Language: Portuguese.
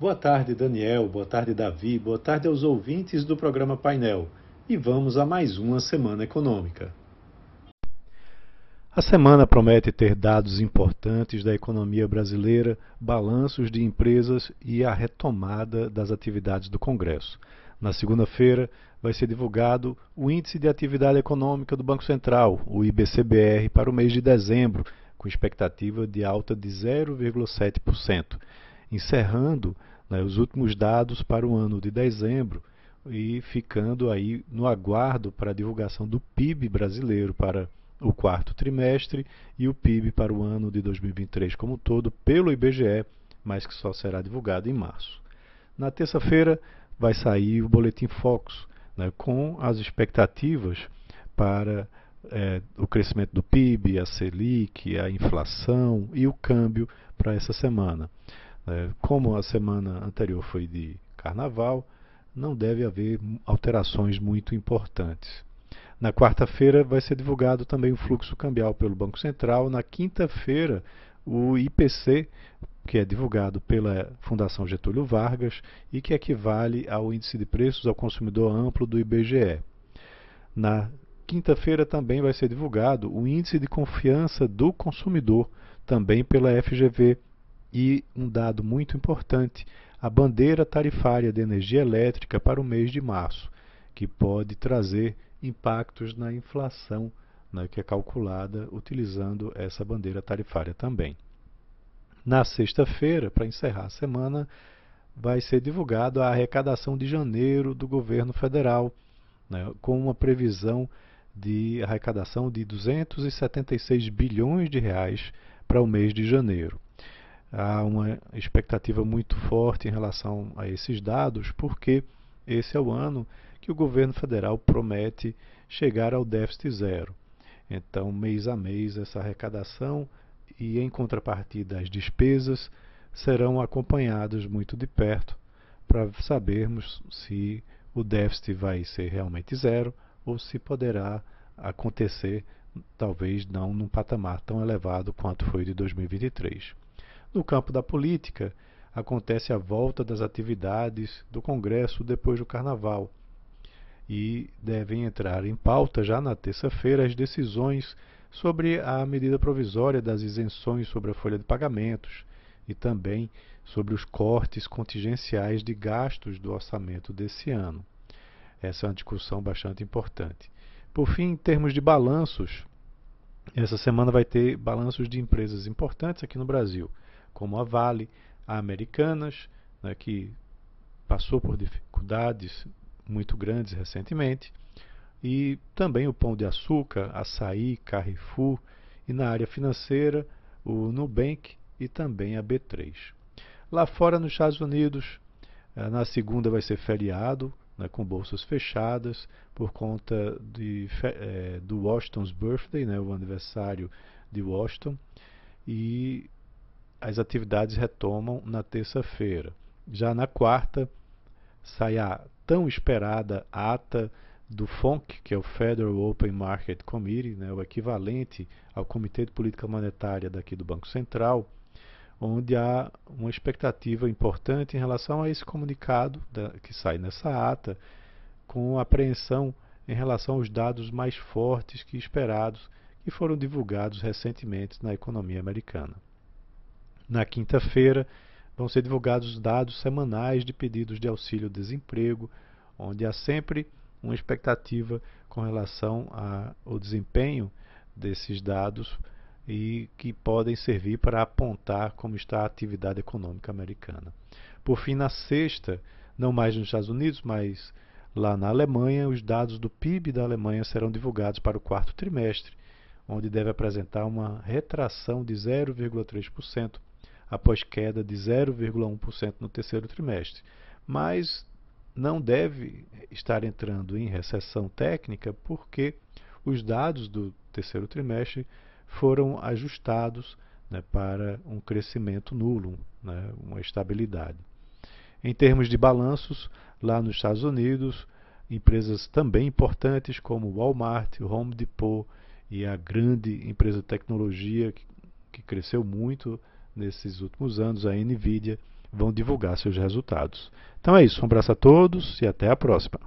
Boa tarde, Daniel. Boa tarde, Davi. Boa tarde aos ouvintes do programa Painel. E vamos a mais uma semana econômica. A semana promete ter dados importantes da economia brasileira, balanços de empresas e a retomada das atividades do Congresso. Na segunda-feira, vai ser divulgado o Índice de Atividade Econômica do Banco Central, o IBCBR, para o mês de dezembro, com expectativa de alta de 0,7%, encerrando né, os últimos dados para o ano de dezembro e ficando aí no aguardo para a divulgação do PIB brasileiro para o quarto trimestre e o PIB para o ano de 2023 como um todo pelo IBGE, mas que só será divulgado em março. Na terça-feira vai sair o boletim Focus, né, com as expectativas para é, o crescimento do PIB, a Selic, a inflação e o câmbio para essa semana. É, como a semana anterior foi de carnaval, não deve haver alterações muito importantes. Na quarta-feira vai ser divulgado também o fluxo cambial pelo Banco Central. Na quinta-feira, o IPC, que é divulgado pela Fundação Getúlio Vargas e que equivale ao índice de preços ao consumidor amplo do IBGE. Na quinta-feira também vai ser divulgado o índice de confiança do consumidor, também pela FGV, e um dado muito importante, a bandeira tarifária de energia elétrica para o mês de março, que pode trazer impactos na inflação, né, que é calculada utilizando essa bandeira tarifária também. Na sexta-feira, para encerrar a semana, vai ser divulgado a arrecadação de janeiro do governo federal, né, com uma previsão de arrecadação de 276 bilhões de reais para o mês de janeiro há uma expectativa muito forte em relação a esses dados, porque esse é o ano que o governo federal promete chegar ao déficit zero. Então, mês a mês, essa arrecadação e, em contrapartida, as despesas serão acompanhadas muito de perto para sabermos se o déficit vai ser realmente zero ou se poderá acontecer, talvez não num patamar tão elevado quanto foi de 2023. No campo da política, acontece a volta das atividades do Congresso depois do Carnaval. E devem entrar em pauta já na terça-feira as decisões sobre a medida provisória das isenções sobre a folha de pagamentos e também sobre os cortes contingenciais de gastos do orçamento desse ano. Essa é uma discussão bastante importante. Por fim, em termos de balanços, essa semana vai ter balanços de empresas importantes aqui no Brasil como a Vale, a Americanas, né, que passou por dificuldades muito grandes recentemente, e também o Pão de Açúcar, Açaí, Carrefour, e na área financeira, o Nubank e também a B3. Lá fora, nos Estados Unidos, eh, na segunda vai ser feriado, né, com bolsas fechadas, por conta de, é, do Washington's Birthday, né, o aniversário de Washington, e as atividades retomam na terça-feira. Já na quarta, sai a tão esperada ata do FONC, que é o Federal Open Market Committee, né, o equivalente ao Comitê de Política Monetária daqui do Banco Central, onde há uma expectativa importante em relação a esse comunicado da, que sai nessa ata, com apreensão em relação aos dados mais fortes que esperados que foram divulgados recentemente na economia americana. Na quinta-feira, vão ser divulgados os dados semanais de pedidos de auxílio-desemprego, onde há sempre uma expectativa com relação ao desempenho desses dados e que podem servir para apontar como está a atividade econômica americana. Por fim, na sexta, não mais nos Estados Unidos, mas lá na Alemanha, os dados do PIB da Alemanha serão divulgados para o quarto trimestre, onde deve apresentar uma retração de 0,3% após queda de 0,1% no terceiro trimestre. Mas não deve estar entrando em recessão técnica porque os dados do terceiro trimestre foram ajustados né, para um crescimento nulo, né, uma estabilidade. Em termos de balanços, lá nos Estados Unidos, empresas também importantes como Walmart, Home Depot e a grande empresa de tecnologia que, que cresceu muito nesses últimos anos, a Nvidia vão divulgar seus resultados. Então é isso, um abraço a todos e até a próxima.